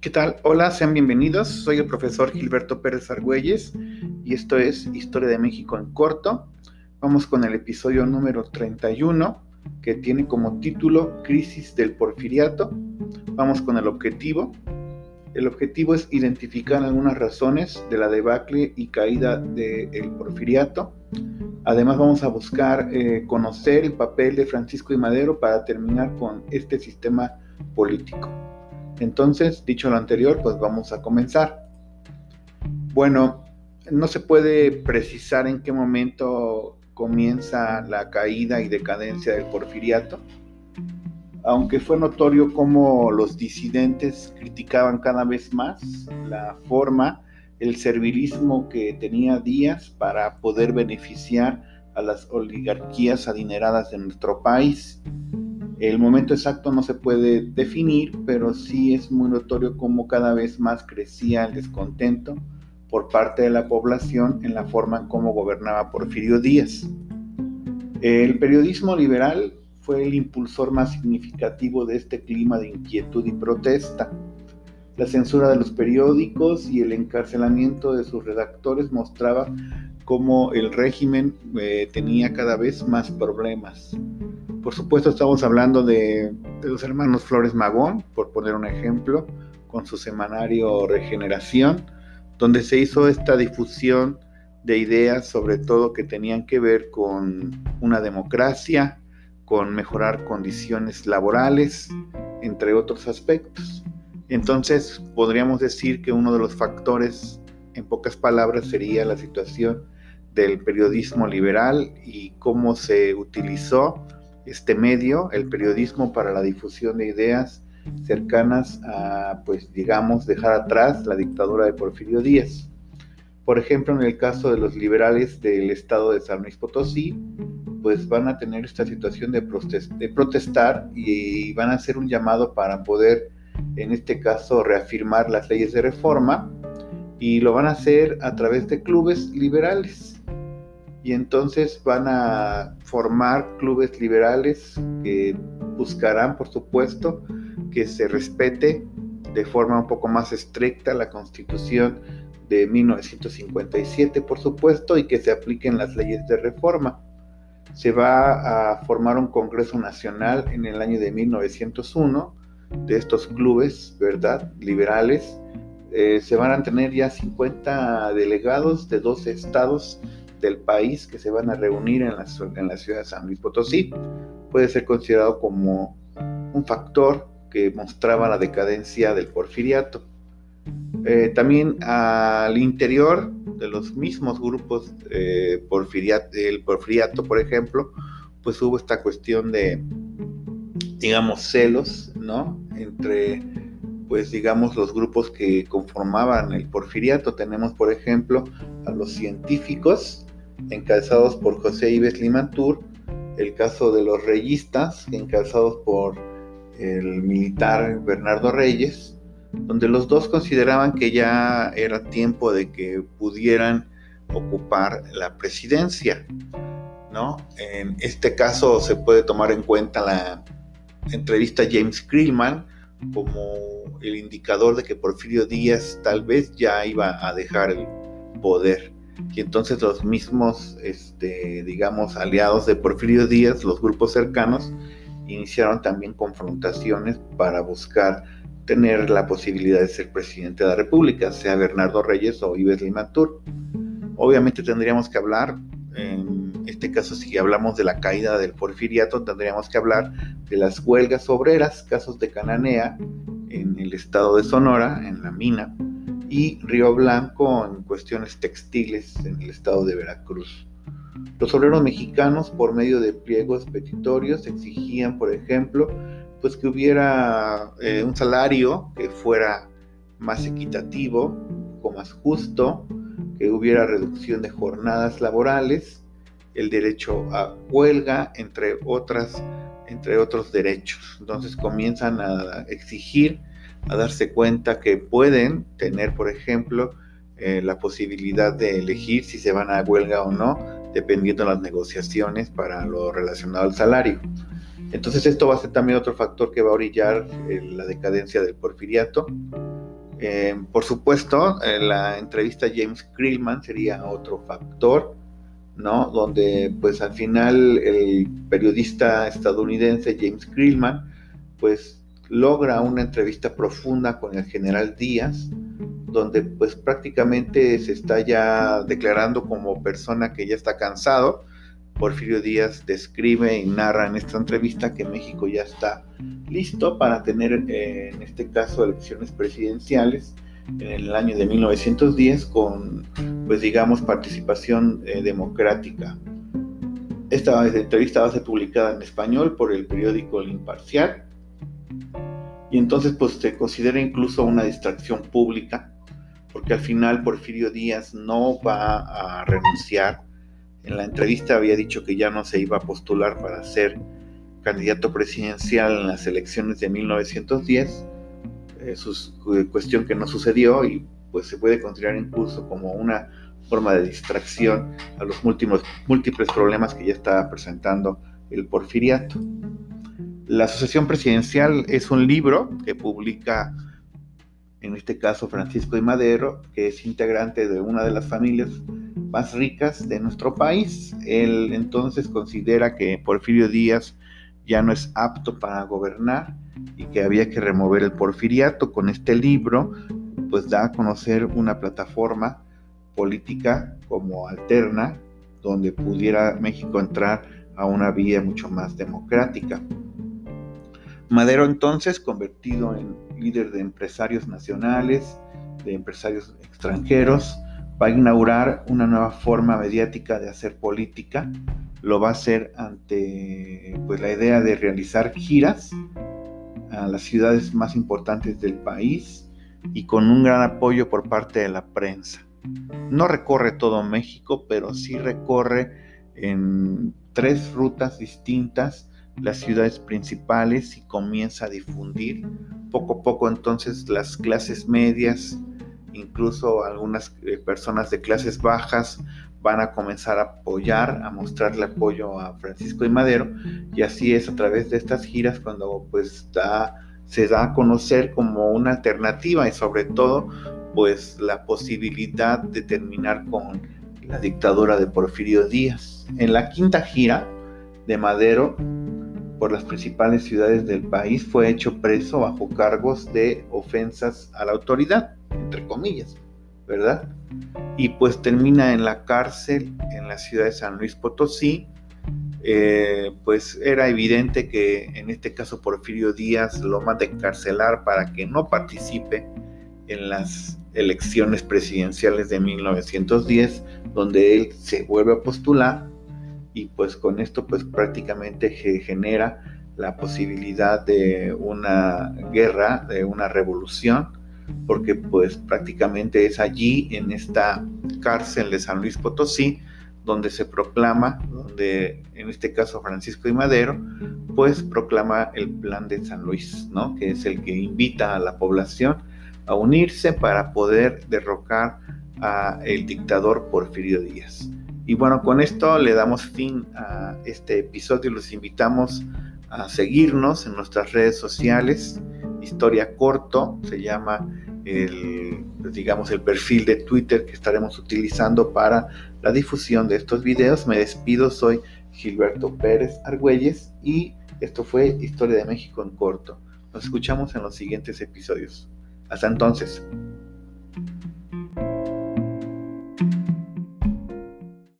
¿Qué tal? Hola, sean bienvenidos. Soy el profesor Gilberto Pérez Argüelles y esto es Historia de México en corto. Vamos con el episodio número 31 que tiene como título Crisis del Porfiriato. Vamos con el objetivo. El objetivo es identificar algunas razones de la debacle y caída del porfiriato. Además vamos a buscar eh, conocer el papel de Francisco y Madero para terminar con este sistema político. Entonces, dicho lo anterior, pues vamos a comenzar. Bueno, no se puede precisar en qué momento comienza la caída y decadencia del porfiriato, aunque fue notorio cómo los disidentes criticaban cada vez más la forma, el servilismo que tenía Díaz para poder beneficiar a las oligarquías adineradas de nuestro país el momento exacto no se puede definir, pero sí es muy notorio cómo cada vez más crecía el descontento por parte de la población en la forma en cómo gobernaba Porfirio Díaz. El periodismo liberal fue el impulsor más significativo de este clima de inquietud y protesta. La censura de los periódicos y el encarcelamiento de sus redactores mostraba cómo el régimen eh, tenía cada vez más problemas. Por supuesto estamos hablando de, los hermanos Flores Magón, por poner un ejemplo, con su semanario Regeneración, donde se hizo esta difusión de ideas sobre todo que tenían que ver con una democracia, con mejorar condiciones laborales, entre otros aspectos. Entonces podríamos decir que uno de los factores, en pocas palabras, sería la situación del periodismo liberal y cómo se utilizó este medio, el periodismo para la difusión de ideas cercanas a, pues digamos, dejar atrás la dictadura de Porfirio Díaz. Por ejemplo, en el caso de los liberales del estado de San Luis Potosí, pues van a tener esta situación de, protestar y van a hacer un llamado para poder, en este caso, reafirmar las leyes de reforma y lo van a hacer a través de clubes liberales y entonces van a formar clubes liberales que buscarán, por supuesto, que se respete de forma un poco más estricta la constitución de 1957, por supuesto, y que se apliquen las leyes de reforma. Se va a formar un Congreso Nacional en el año de 1901 de estos clubes, ¿verdad?, liberales. Eh, se van a tener ya 50 delegados de 12 estados del país que se van a reunir en la, en la ciudad de San Luis Potosí puede ser considerado como un factor que mostraba la decadencia del porfiriato. Eh, también al interior de los mismos grupos eh, porfiriato, el porfiriato, por ejemplo, pues hubo esta cuestión de, digamos, celos, ¿no? Entre, pues, digamos, los grupos que conformaban el porfiriato. Tenemos, por ejemplo, a los científicos, encabezados por José Ives Limantur, el caso de los reyistas, encabezados por el militar Bernardo Reyes, donde los dos consideraban que ya era tiempo de que pudieran ocupar la presidencia. ¿no? En este caso se puede tomar en cuenta la entrevista a James Krillman como el indicador de que Porfirio Díaz tal vez ya iba a dejar el poder y entonces los mismos, este, digamos, aliados de Porfirio Díaz, los grupos cercanos, iniciaron también confrontaciones para buscar tener la posibilidad de ser presidente de la República, sea Bernardo Reyes o Ives Limatur. Obviamente tendríamos que hablar, en este caso si hablamos de la caída del porfiriato, tendríamos que hablar de las huelgas obreras, casos de Cananea, en el estado de Sonora, en la mina, y Río Blanco en cuestiones textiles en el estado de Veracruz. Los obreros mexicanos, por medio de pliegos petitorios, exigían, por ejemplo, pues que hubiera eh, un salario que fuera más equitativo, o más justo, que hubiera reducción de jornadas laborales, el derecho a huelga, entre otras, entre otros derechos. Entonces comienzan a exigir a darse cuenta que pueden tener, por ejemplo, eh, la posibilidad de elegir si se van a huelga o no, dependiendo de las negociaciones para lo relacionado al salario. Entonces esto va a ser también otro factor que va a orillar eh, la decadencia del porfiriato. Eh, por supuesto, la entrevista a James Krillman sería otro factor, ¿no? Donde pues al final el periodista estadounidense James Krillman pues logra una entrevista profunda con el general Díaz, donde pues prácticamente se está ya declarando como persona que ya está cansado. Porfirio Díaz describe y narra en esta entrevista que México ya está listo para tener eh, en este caso elecciones presidenciales en el año de 1910 con pues digamos participación eh, democrática. Esta entrevista va a ser publicada en español por el periódico El Imparcial y entonces pues se considera incluso una distracción pública porque al final Porfirio Díaz no va a renunciar. En la entrevista había dicho que ya no se iba a postular para ser candidato presidencial en las elecciones de 1910, eh, eh, cuestión que no sucedió y pues se puede considerar incluso como una forma de distracción a los múltiples, múltiples problemas que ya estaba presentando el porfiriato. La Asociación Presidencial es un libro que publica en este caso Francisco de Madero, que es integrante de una de las familias más ricas de nuestro país. Él entonces considera que Porfirio Díaz ya no es apto para gobernar y que había que remover el porfiriato. Con este libro, pues da a conocer una plataforma política como alterna, donde pudiera México entrar a una vía mucho más democrática. Madero entonces, convertido en líder de empresarios nacionales, de empresarios extranjeros, va a inaugurar una nueva forma mediática de hacer política. Lo va a hacer ante pues, la idea de realizar giras a las ciudades más importantes del país y con un gran apoyo por parte de la prensa. No recorre todo México, pero sí recorre en tres rutas distintas las ciudades principales y comienza a difundir poco a poco entonces las clases medias, incluso algunas eh, personas de clases bajas van a comenzar a apoyar, a mostrarle apoyo a Francisco de Madero y así es a través de estas giras cuando pues se da a conocer como una alternativa y sobre todo pues la posibilidad de terminar con la dictadura de Porfirio Díaz. En la quinta gira de Madero por las principales ciudades del país, fue hecho preso bajo cargos de ofensas a la autoridad, entre comillas, ¿verdad? Y pues termina en la cárcel en la ciudad de San Luis Potosí. Eh, pues era evidente que en este caso Porfirio Díaz lo manda a encarcelar para que no participe en las elecciones presidenciales de 1910, donde él se vuelve a postular y pues con esto pues prácticamente genera la posibilidad de una guerra, de una revolución, porque pues prácticamente es allí en esta cárcel de San Luis Potosí donde se proclama, donde en este caso Francisco y Madero, pues proclama el plan de San Luis, ¿no? Que es el que invita a la población a unirse para poder derrocar a el dictador Porfirio Díaz. Y bueno, con esto le damos fin a este episodio. Los invitamos a seguirnos en nuestras redes sociales. Historia Corto se llama el, digamos, el perfil de Twitter que estaremos utilizando para la difusión de estos videos. Me despido, soy Gilberto Pérez Argüelles y esto fue Historia de México en Corto. Nos escuchamos en los siguientes episodios. Hasta entonces.